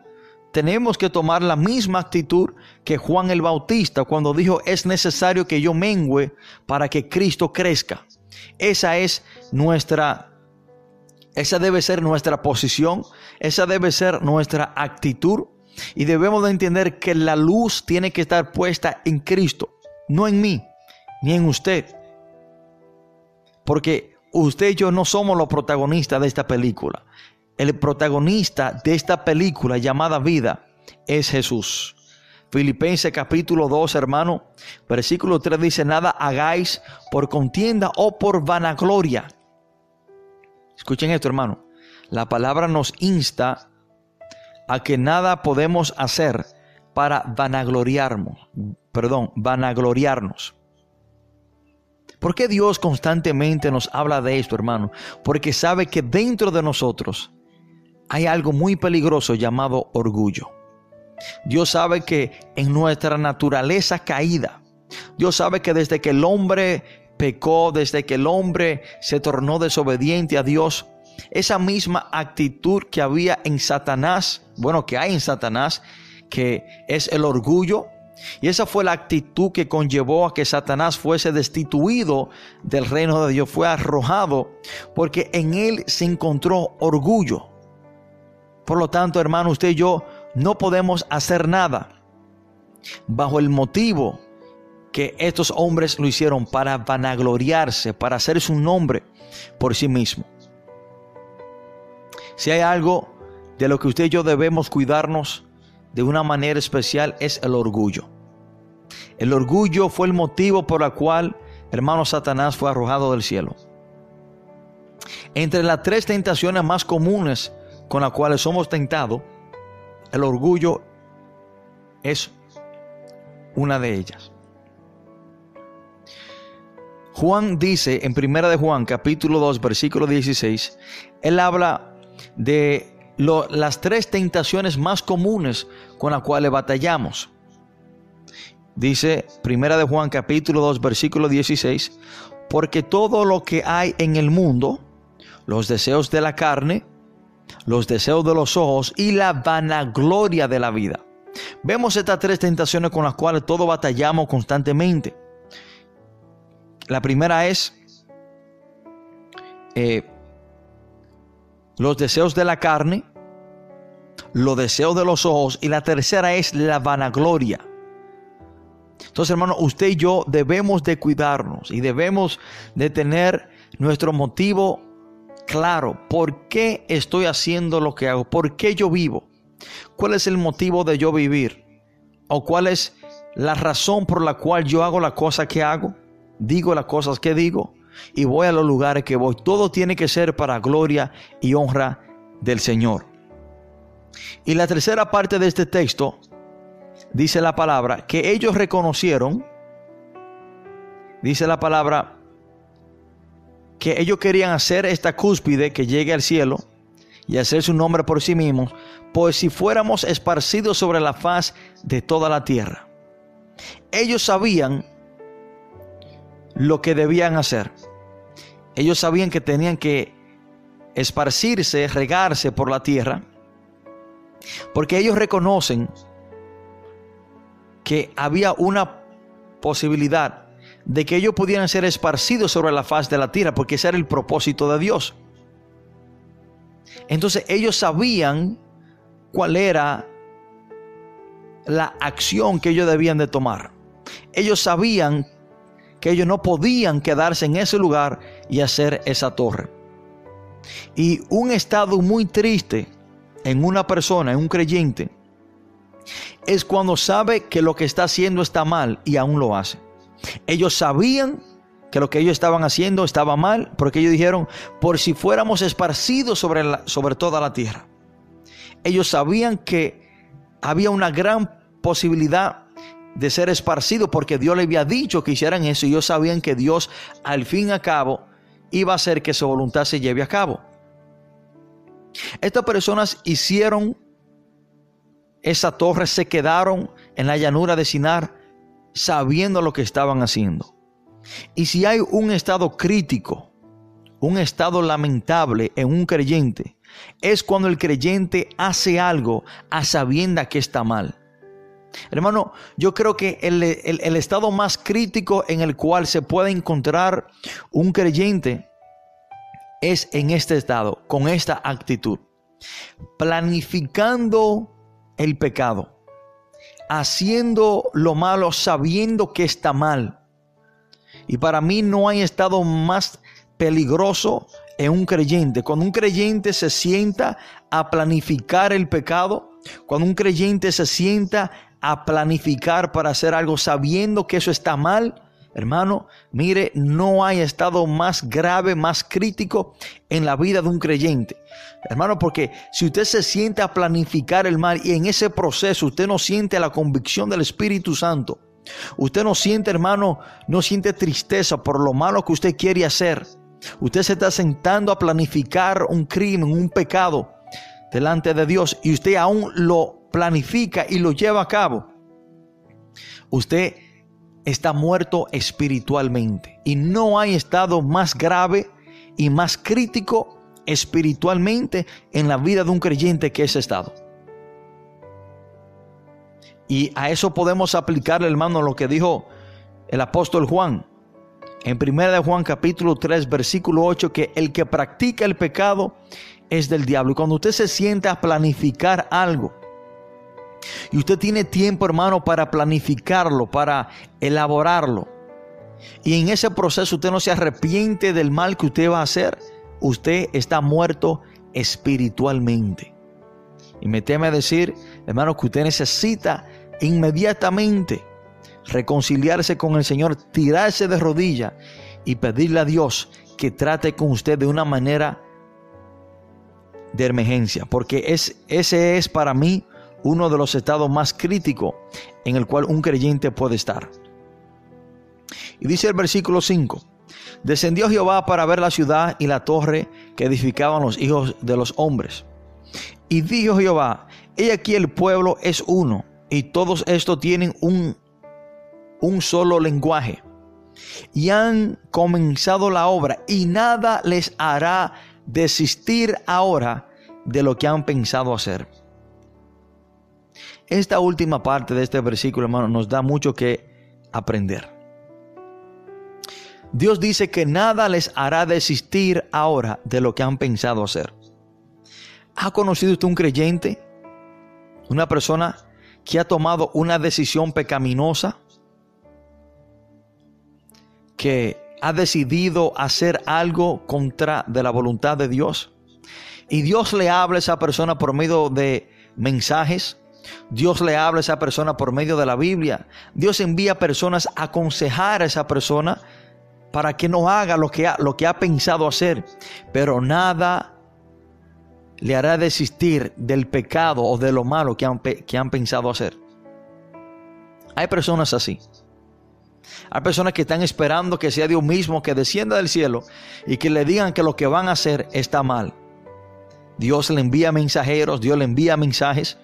tenemos que tomar la misma actitud que Juan el Bautista cuando dijo es necesario que yo mengüe para que Cristo crezca. Esa es nuestra Esa debe ser nuestra posición, esa debe ser nuestra actitud y debemos de entender que la luz tiene que estar puesta en Cristo, no en mí, ni en usted. Porque usted y yo no somos los protagonistas de esta película. El protagonista de esta película llamada vida es Jesús. Filipenses capítulo 2, hermano, versículo 3 dice, nada hagáis por contienda o por vanagloria. Escuchen esto, hermano. La palabra nos insta a que nada podemos hacer para vanagloriarnos, perdón, vanagloriarnos. ¿Por qué Dios constantemente nos habla de esto, hermano? Porque sabe que dentro de nosotros hay algo muy peligroso llamado orgullo. Dios sabe que en nuestra naturaleza caída, Dios sabe que desde que el hombre pecó, desde que el hombre se tornó desobediente a Dios, esa misma actitud que había en Satanás, bueno, que hay en Satanás, que es el orgullo, y esa fue la actitud que conllevó a que Satanás fuese destituido del reino de Dios, fue arrojado, porque en él se encontró orgullo. Por lo tanto, hermano, usted y yo no podemos hacer nada bajo el motivo que estos hombres lo hicieron para vanagloriarse, para hacerse un nombre por sí mismo. Si hay algo de lo que usted y yo debemos cuidarnos de una manera especial es el orgullo. El orgullo fue el motivo por el cual, hermano Satanás, fue arrojado del cielo. Entre las tres tentaciones más comunes con las cuales somos tentados, el orgullo es una de ellas. Juan dice en Primera de Juan, capítulo 2, versículo 16, él habla de las tres tentaciones más comunes con las cuales batallamos. Dice Primera de Juan, capítulo 2, versículo 16, porque todo lo que hay en el mundo, los deseos de la carne, los deseos de los ojos y la vanagloria de la vida. Vemos estas tres tentaciones con las cuales todos batallamos constantemente. La primera es eh, los deseos de la carne, los deseos de los ojos y la tercera es la vanagloria. Entonces, hermano, usted y yo debemos de cuidarnos y debemos de tener nuestro motivo claro por qué estoy haciendo lo que hago, por qué yo vivo, cuál es el motivo de yo vivir o cuál es la razón por la cual yo hago la cosa que hago, digo las cosas que digo y voy a los lugares que voy. Todo tiene que ser para gloria y honra del Señor. Y la tercera parte de este texto dice la palabra que ellos reconocieron, dice la palabra, que ellos querían hacer esta cúspide que llegue al cielo y hacer su nombre por sí mismos, pues si fuéramos esparcidos sobre la faz de toda la tierra. Ellos sabían lo que debían hacer. Ellos sabían que tenían que esparcirse, regarse por la tierra, porque ellos reconocen que había una posibilidad de que ellos pudieran ser esparcidos sobre la faz de la tierra, porque ese era el propósito de Dios. Entonces ellos sabían cuál era la acción que ellos debían de tomar. Ellos sabían que ellos no podían quedarse en ese lugar y hacer esa torre. Y un estado muy triste en una persona, en un creyente, es cuando sabe que lo que está haciendo está mal y aún lo hace. Ellos sabían que lo que ellos estaban haciendo estaba mal, porque ellos dijeron, por si fuéramos esparcidos sobre, sobre toda la tierra. Ellos sabían que había una gran posibilidad de ser esparcidos porque Dios le había dicho que hicieran eso y ellos sabían que Dios al fin y al cabo iba a hacer que su voluntad se lleve a cabo. Estas personas hicieron esa torre, se quedaron en la llanura de Sinar sabiendo lo que estaban haciendo. Y si hay un estado crítico, un estado lamentable en un creyente, es cuando el creyente hace algo a sabienda que está mal. Hermano, yo creo que el, el, estado más crítico en el cual se puede encontrar un creyente es en este estado, con esta actitud, planificando el pecado, haciendo lo malo sabiendo que está mal. Y para mí no hay estado más peligroso en un creyente. Cuando un creyente se sienta a planificar el pecado, cuando un creyente se sienta a planificar para hacer algo sabiendo que eso está mal, hermano, mire, no hay estado más grave, más crítico en la vida de un creyente. Hermano, porque si usted se siente a planificar el mal y en ese proceso usted no siente la convicción del Espíritu Santo, usted no siente, hermano, no siente tristeza por lo malo que usted quiere hacer. Usted se está sentando a planificar un crimen, un pecado delante de Dios y usted aún lo planifica y lo lleva a cabo. Usted está muerto espiritualmente y no hay estado más grave y más crítico espiritualmente en la vida de un creyente que ese estado. Y a eso podemos aplicar, hermano, lo que dijo el apóstol Juan en 1 de Juan capítulo 3 versículo 8 que el que practica el pecado es del diablo. Y cuando usted se siente a planificar algo, y usted tiene tiempo, hermano, para planificarlo, para elaborarlo, y en ese proceso usted no se arrepiente del mal que usted va a hacer, usted está muerto espiritualmente. Y me teme decir, hermano, que usted necesita inmediatamente reconciliarse con el Señor, tirarse de rodillas y pedirle a Dios que trate con usted de una manera de emergencia, porque es, ese es para mí uno de los estados más críticos en el cual un creyente puede estar. Y dice el versículo 5, descendió Jehová para ver la ciudad y la torre que edificaban los hijos de los hombres. Y dijo Jehová, he aquí el pueblo es uno, y todos estos tienen un, un solo lenguaje. Y han comenzado la obra, y nada les hará desistir ahora de lo que han pensado hacer. Esta última parte de este versículo, hermano, nos da mucho que aprender. Dios dice que nada les hará desistir ahora de lo que han pensado hacer. ¿Ha conocido usted un creyente? Una persona que ha tomado una decisión pecaminosa, que ha decidido hacer algo contra de la voluntad de Dios. Y Dios le habla a esa persona por medio de mensajes. Dios le habla a esa persona por medio de la Biblia. Dios envía personas a aconsejar a esa persona para que no haga lo que ha, pensado hacer. Pero nada le hará desistir del pecado o de lo malo que han, que han pensado hacer. Hay personas así. Hay personas que están esperando que sea Dios mismo que descienda del cielo y que le digan que lo que van a hacer está mal. Dios le envía mensajeros, Dios le envía mensajes,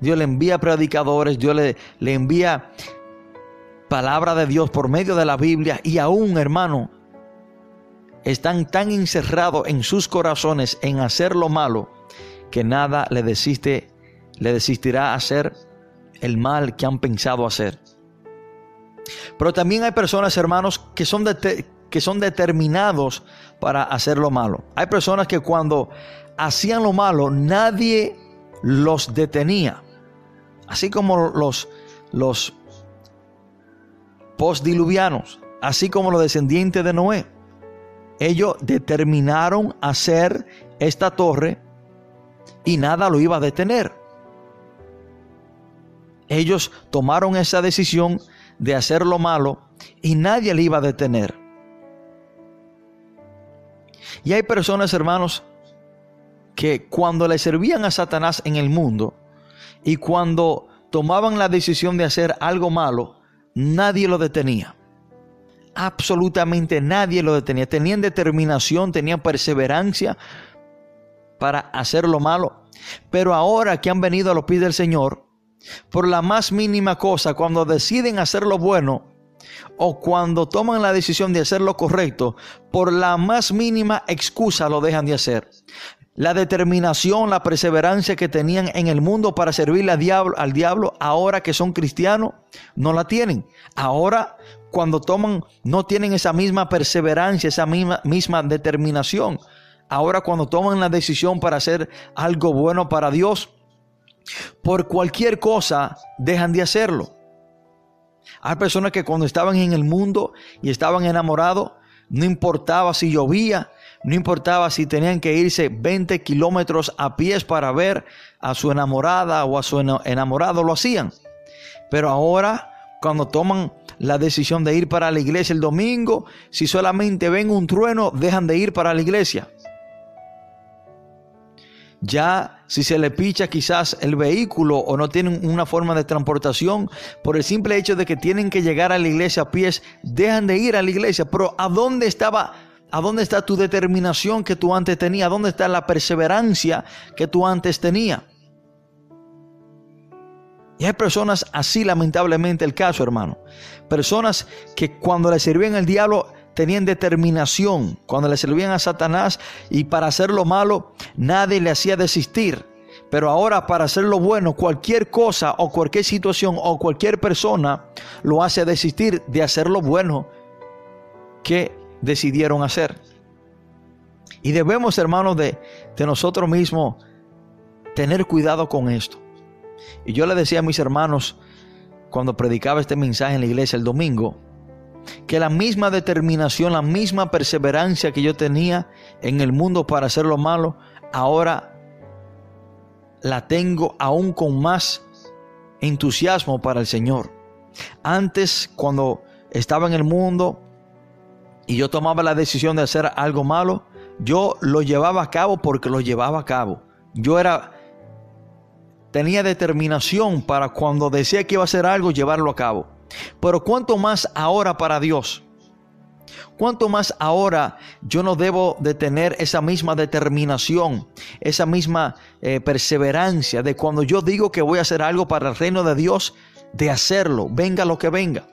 Dios le envía predicadores, Dios le, le envía palabra de Dios por medio de la Biblia y aún, hermano, están tan encerrados en sus corazones en hacer lo malo que nada le desiste, le desistirá hacer el mal que han pensado hacer. Pero también hay personas, hermanos, que son, que son determinados para hacer lo malo. Hay personas que cuando hacían lo malo, nadie los detenía. Así como los, los postdiluvianos, así como los descendientes de Noé. Ellos determinaron hacer esta torre y nada lo iba a detener. Ellos tomaron esa decisión de hacer lo malo y nadie le iba a detener. Y hay personas, hermanos, que cuando le servían a Satanás en el mundo y cuando tomaban la decisión de hacer algo malo, nadie lo detenía. Absolutamente nadie lo detenía. Tenían determinación, tenían perseverancia para hacer lo malo. Pero ahora que han venido a los pies del Señor, por la más mínima cosa, cuando deciden hacer lo bueno o cuando toman la decisión de hacer lo correcto, por la más mínima excusa lo dejan de hacer. La determinación, la perseverancia que tenían en el mundo para servirle al diablo, al diablo, ahora que son cristianos, no la tienen. Ahora, cuando toman, no tienen esa misma perseverancia, esa misma, misma determinación. ahora cuando toman la decisión para hacer algo bueno para Dios, por cualquier cosa dejan de hacerlo. Hay personas que cuando estaban en el mundo y estaban enamorados, no importaba si llovía, no importaba si tenían que irse 20 kilómetros a pies para ver a su enamorada o a su enamorado, lo hacían. Pero ahora, cuando toman la decisión de ir para la iglesia el domingo, si solamente ven un trueno, dejan de ir para la iglesia. Ya si se le picha quizás el vehículo o no tienen una forma de transportación, por el simple hecho de que tienen que llegar a la iglesia a pies, dejan de ir a la iglesia. Pero ¿a dónde estaba? ¿A dónde está tu determinación que tú antes tenías? ¿Dónde está la perseverancia que tú antes tenías? Y hay personas así, lamentablemente, el caso, hermano. Personas que cuando le servían al diablo tenían determinación. Cuando le servían a Satanás y para hacer lo malo, nadie le hacía desistir. Pero ahora para hacer lo bueno, cualquier cosa o cualquier situación o cualquier persona lo hace desistir de hacer lo bueno que decidieron hacer. Y debemos, hermanos, de, de nosotros mismos tener cuidado con esto. Y yo le decía a mis hermanos cuando predicaba este mensaje en la iglesia el domingo, que la misma determinación, la misma perseverancia que yo tenía en el mundo para hacer lo malo, ahora la tengo aún con más entusiasmo para el Señor. Antes, cuando estaba en el mundo y yo tomaba la decisión de hacer algo malo, yo lo llevaba a cabo porque lo llevaba a cabo. Yo era tenía determinación para cuando decía que iba a hacer algo, llevarlo a cabo. Pero cuánto más ahora para Dios. Cuánto más ahora yo no debo de tener esa misma determinación, esa misma eh, perseverancia de cuando yo digo que voy a hacer algo para el reino de Dios, de hacerlo, venga lo que venga.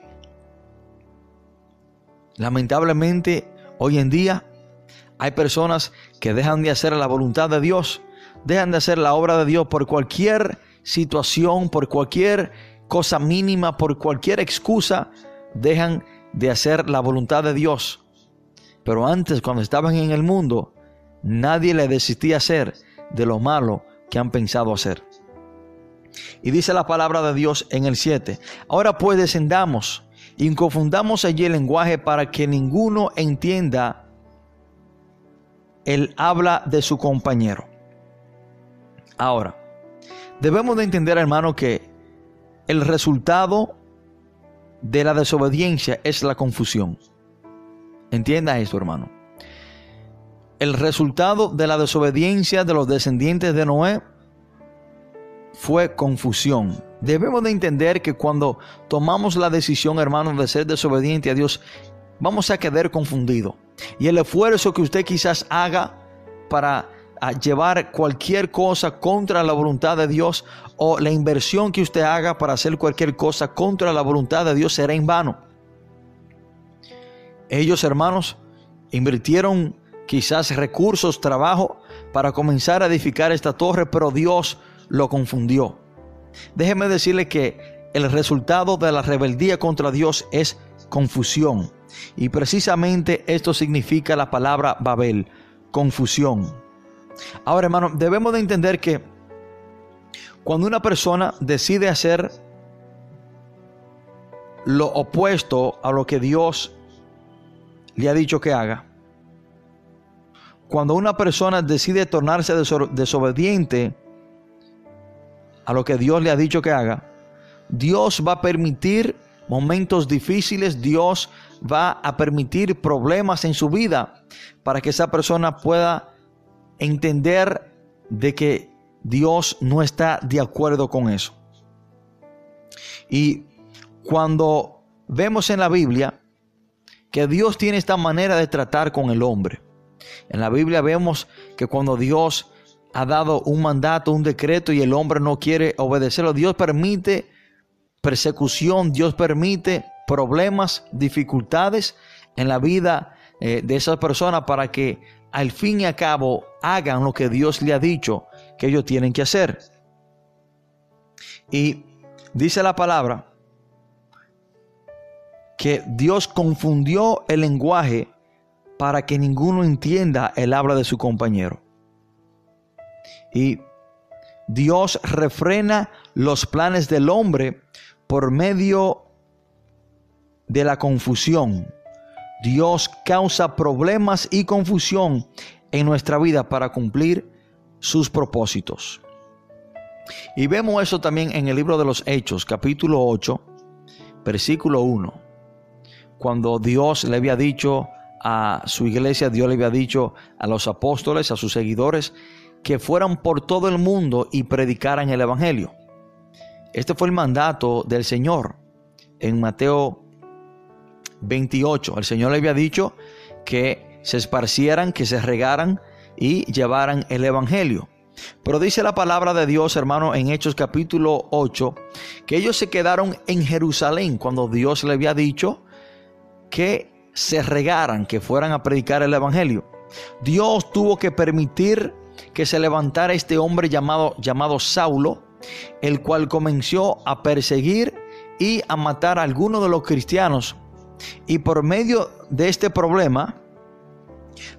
Lamentablemente, hoy en día hay personas que dejan de hacer la voluntad de Dios dejan de hacer la obra de Dios por cualquier situación, por cualquier cosa mínima, por cualquier excusa, dejan de hacer la voluntad de Dios. Pero antes, cuando estaban en el mundo, nadie le desistía hacer de lo malo que han pensado hacer. Y dice la palabra de Dios en el 7. Ahora pues descendamos y confundamos allí el lenguaje para que ninguno entienda el habla de su compañero. Ahora, debemos de entender, hermano, que el resultado de la desobediencia es la confusión. Entienda esto, hermano. El resultado de la desobediencia de los descendientes de Noé fue confusión. Debemos de entender que cuando tomamos la decisión, hermano, de ser desobediente a Dios, vamos a quedar confundidos. Y el esfuerzo que usted quizás haga para a llevar cualquier cosa contra la voluntad de Dios o la inversión que usted haga para hacer cualquier cosa contra la voluntad de Dios será en vano. Ellos, hermanos, invirtieron quizás recursos, trabajo para comenzar a edificar esta torre, pero Dios lo confundió. Déjeme decirle que el resultado de la rebeldía contra Dios es confusión. Y precisamente esto significa la palabra Babel, confusión. Ahora, hermano, debemos de entender que cuando una persona decide hacer lo opuesto a lo que Dios le ha dicho que haga, cuando una persona decide tornarse desobediente a lo que Dios le ha dicho que haga, Dios va a permitir momentos difíciles, Dios va a permitir problemas en su vida para que esa persona pueda entender de que Dios no está de acuerdo con eso. Y cuando vemos en la Biblia que Dios tiene esta manera de tratar con el hombre, en la Biblia vemos que cuando Dios ha dado un mandato, un decreto y el hombre no quiere obedecerlo, Dios permite persecución, Dios permite problemas, dificultades en la vida eh, de esa persona para que al fin y al cabo hagan lo que Dios le ha dicho que ellos tienen que hacer. Y dice la palabra que Dios confundió el lenguaje para que ninguno entienda el habla de su compañero. Y Dios refrena los planes del hombre por medio de la confusión. Dios causa problemas y confusión en nuestra vida para cumplir sus propósitos. Y vemos eso también en el libro de los Hechos, capítulo 8, versículo 1. Cuando Dios le había dicho a su iglesia, Dios le había dicho a los apóstoles, a sus seguidores, que fueran por todo el mundo y predicaran el Evangelio. Este fue el mandato del Señor en Mateo 28. El Señor le había dicho que se esparcieran, que se regaran y llevaran el Evangelio. Pero dice la palabra de Dios, hermano, en Hechos capítulo 8, que ellos se quedaron en Jerusalén cuando Dios le había dicho que se regaran, que fueran a predicar el Evangelio. Dios tuvo que permitir que se levantara este hombre llamado, llamado Saulo, el cual comenzó a perseguir y a matar a algunos de los cristianos. Y por medio de este problema,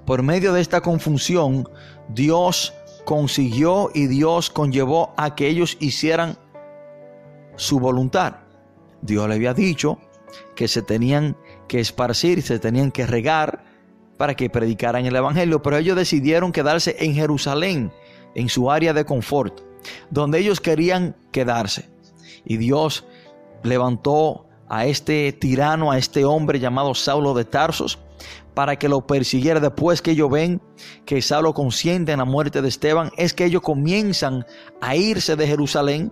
por medio de esta confusión, Dios consiguió y Dios conllevó a que ellos hicieran su voluntad. Dios le había dicho que se tenían que esparcir, se tenían que regar para que predicaran el Evangelio, pero ellos decidieron quedarse en Jerusalén, en su área de confort, donde ellos querían quedarse. Y Dios levantó a este tirano, a este hombre llamado Saulo de Tarsos, para que lo persiguiera. Después que ellos ven que Saulo consiente en la muerte de Esteban, es que ellos comienzan a irse de Jerusalén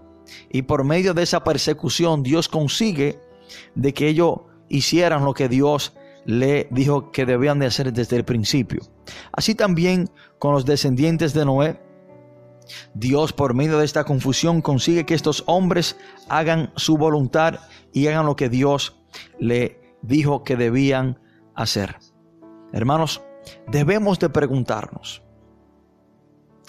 y por medio de esa persecución Dios consigue de que ellos hicieran lo que Dios le dijo que debían de hacer desde el principio. Así también con los descendientes de Noé, Dios por medio de esta confusión consigue que estos hombres hagan su voluntad y hagan lo que Dios le dijo que debían hacer. Hermanos, debemos de preguntarnos,